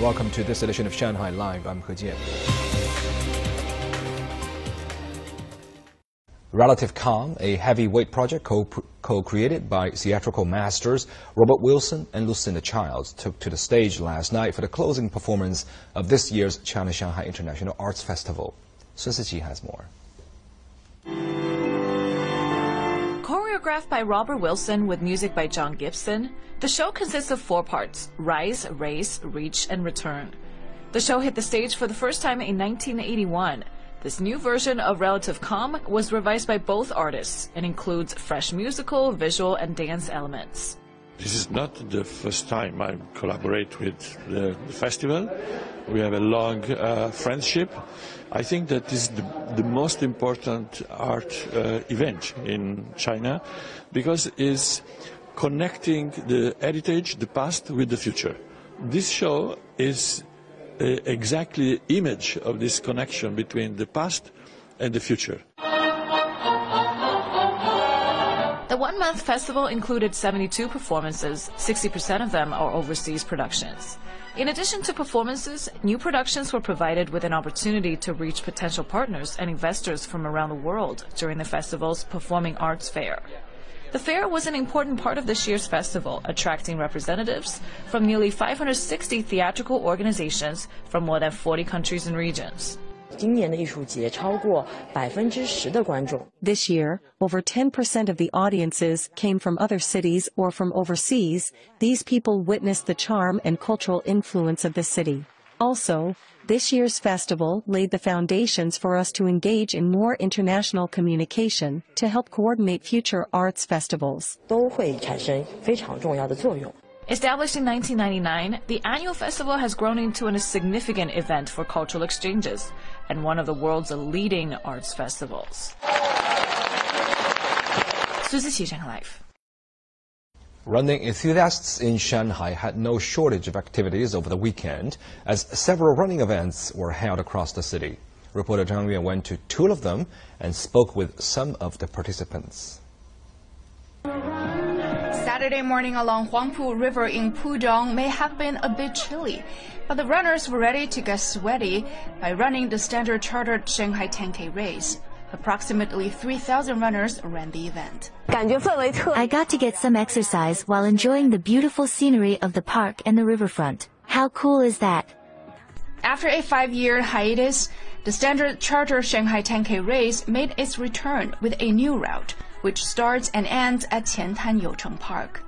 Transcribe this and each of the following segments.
Welcome to this edition of Shanghai Live. I'm He Jian. Relative Calm, a heavyweight project co-created by theatrical masters Robert Wilson and Lucinda Childs, took to the stage last night for the closing performance of this year's China Shanghai International Arts Festival. Sun Siqi has more. Choreographed by Robert Wilson with music by Jon Gibson, the show consists of four parts Rise, Race, Reach, and Return. The show hit the stage for the first time in 1981 this new version of Relative Calm was revised by both artists and includes fresh musical, visual, and dance elements. This is not the first time I collaborate with the, festival. We have a long uh, friendship. I think that this is the, the most important art uh, event in China because it's connecting the heritage, the past, with the future. This show is exactly image of this connection between the past and the future. One month festival included 72 performances, 60% of them are overseas productions. In addition to performances, new productions were provided with an opportunity to reach potential partners and investors from around the world during the festival's Performing Arts Fair. The fair was an important part of this year's festival, attracting representatives from nearly 560 theatrical organizations from more than 40 countries and regions. This year, over 10% of the audiences came from other cities or from overseas. These people witnessed the charm and cultural influence of the city. Also, this year's festival laid the foundations for us to engage in more international communication to help coordinate future arts festivals. Established in 1999, the annual festival has grown into a significant event for cultural exchanges and one of the world's leading arts festivals. Life. Running enthusiasts in Shanghai had no shortage of activities over the weekend as several running events were held across the city. Reporter Zhang Yuan went to two of them and spoke with some of the participants. Saturday morning along Huangpu River in Pudong may have been a bit chilly, but the runners were ready to get sweaty by running the standard chartered Shanghai 10K race. Approximately 3,000 runners ran the event. I got to get some exercise while enjoying the beautiful scenery of the park and the riverfront. How cool is that? After a five-year hiatus, the standard charter Shanghai 10K race made its return with a new route, which starts and ends at Qiantan Youcheng Park.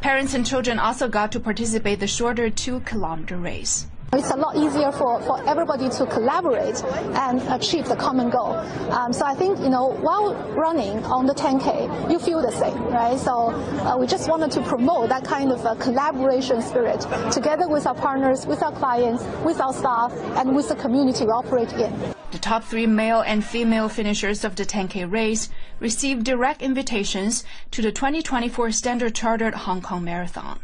Parents and children also got to participate the shorter two-kilometer race. It's a lot easier for, for everybody to collaborate and achieve the common goal. Um, so I think, you know, while running on the 10K, you feel the same, right? So uh, we just wanted to promote that kind of a collaboration spirit together with our partners, with our clients, with our staff, and with the community we operate in. The top three male and female finishers of the 10K race received direct invitations to the 2024 Standard Chartered Hong Kong Marathon.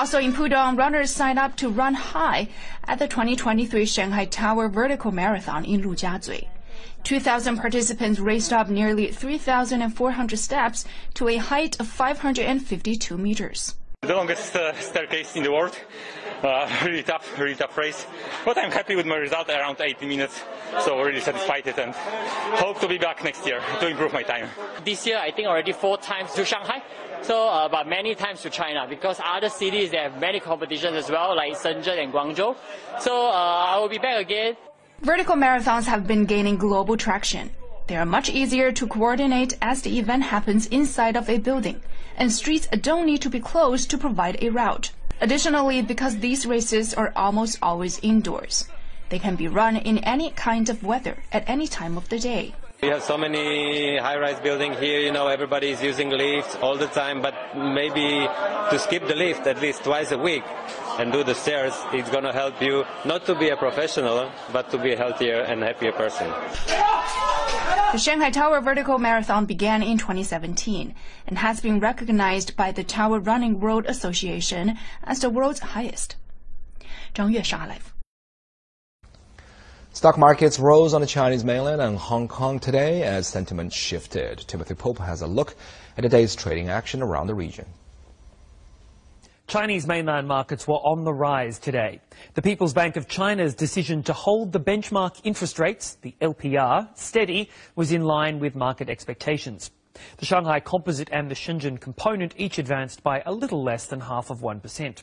Also in Pudong, runners signed up to run high at the 2023 Shanghai Tower Vertical Marathon in Lujiazui. 2,000 participants raced up nearly 3,400 steps to a height of 552 meters. The longest uh, staircase in the world. Uh, really tough, really tough race. But I'm happy with my result around 80 minutes. So really satisfied and hope to be back next year to improve my time. This year, I think already four times to Shanghai. So, uh, but many times to China because other cities they have many competitions as well, like Shenzhen and Guangzhou. So uh, I will be back again. Vertical marathons have been gaining global traction. They are much easier to coordinate as the event happens inside of a building, and streets don't need to be closed to provide a route. Additionally, because these races are almost always indoors, they can be run in any kind of weather at any time of the day. We have so many high-rise buildings here, you know, everybody is using lifts all the time, but maybe to skip the lift at least twice a week and do the stairs, it's going to help you not to be a professional, but to be a healthier and happier person. The Shanghai Tower Vertical Marathon began in 2017 and has been recognized by the Tower Running World Association as the world's highest. 张月莎 live. Stock markets rose on the Chinese mainland and Hong Kong today as sentiment shifted. Timothy Pope has a look at today's trading action around the region. Chinese mainland markets were on the rise today. The People's Bank of China's decision to hold the benchmark interest rates, the LPR, steady was in line with market expectations. The Shanghai Composite and the Shenzhen Component each advanced by a little less than half of 1%.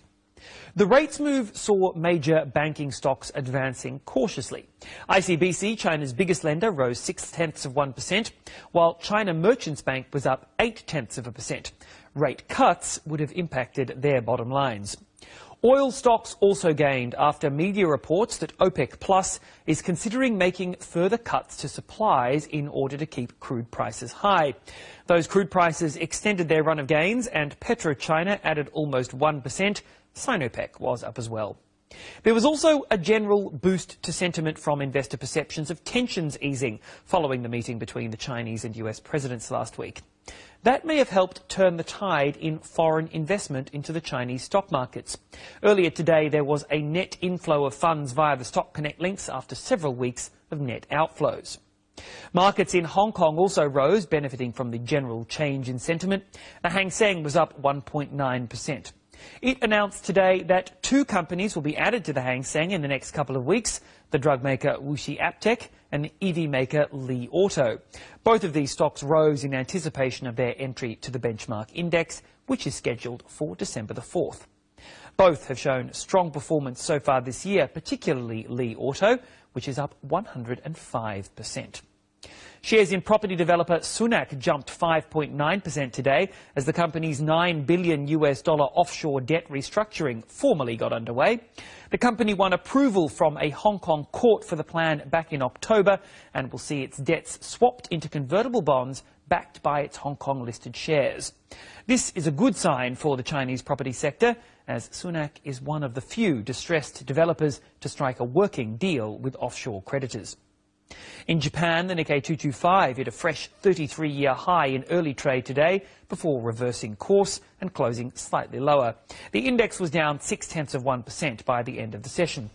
The rates move saw major banking stocks advancing cautiously. ICBC, China's biggest lender, rose six tenths of 1%, while China Merchants Bank was up eight tenths of a percent. Rate cuts would have impacted their bottom lines. Oil stocks also gained after media reports that OPEC Plus is considering making further cuts to supplies in order to keep crude prices high. Those crude prices extended their run of gains and PetroChina added almost 1%. Sinopec was up as well. There was also a general boost to sentiment from investor perceptions of tensions easing following the meeting between the Chinese and US presidents last week. That may have helped turn the tide in foreign investment into the Chinese stock markets. Earlier today, there was a net inflow of funds via the Stock Connect links after several weeks of net outflows. Markets in Hong Kong also rose, benefiting from the general change in sentiment. The Hang Seng was up 1.9%. It announced today that two companies will be added to the Hang Seng in the next couple of weeks, the drug maker Wuxi AppTec and EV maker Li Auto. Both of these stocks rose in anticipation of their entry to the benchmark index, which is scheduled for December the 4th. Both have shown strong performance so far this year, particularly Li Auto, which is up 105%. Shares in property developer Sunac jumped 5.9% today as the company's 9 billion US dollar offshore debt restructuring formally got underway. The company won approval from a Hong Kong court for the plan back in October and will see its debts swapped into convertible bonds backed by its Hong Kong listed shares. This is a good sign for the Chinese property sector as Sunac is one of the few distressed developers to strike a working deal with offshore creditors. In Japan, the Nikkei 225 hit a fresh 33-year high in early trade today before reversing course and closing slightly lower. The index was down six tenths of 1% by the end of the session.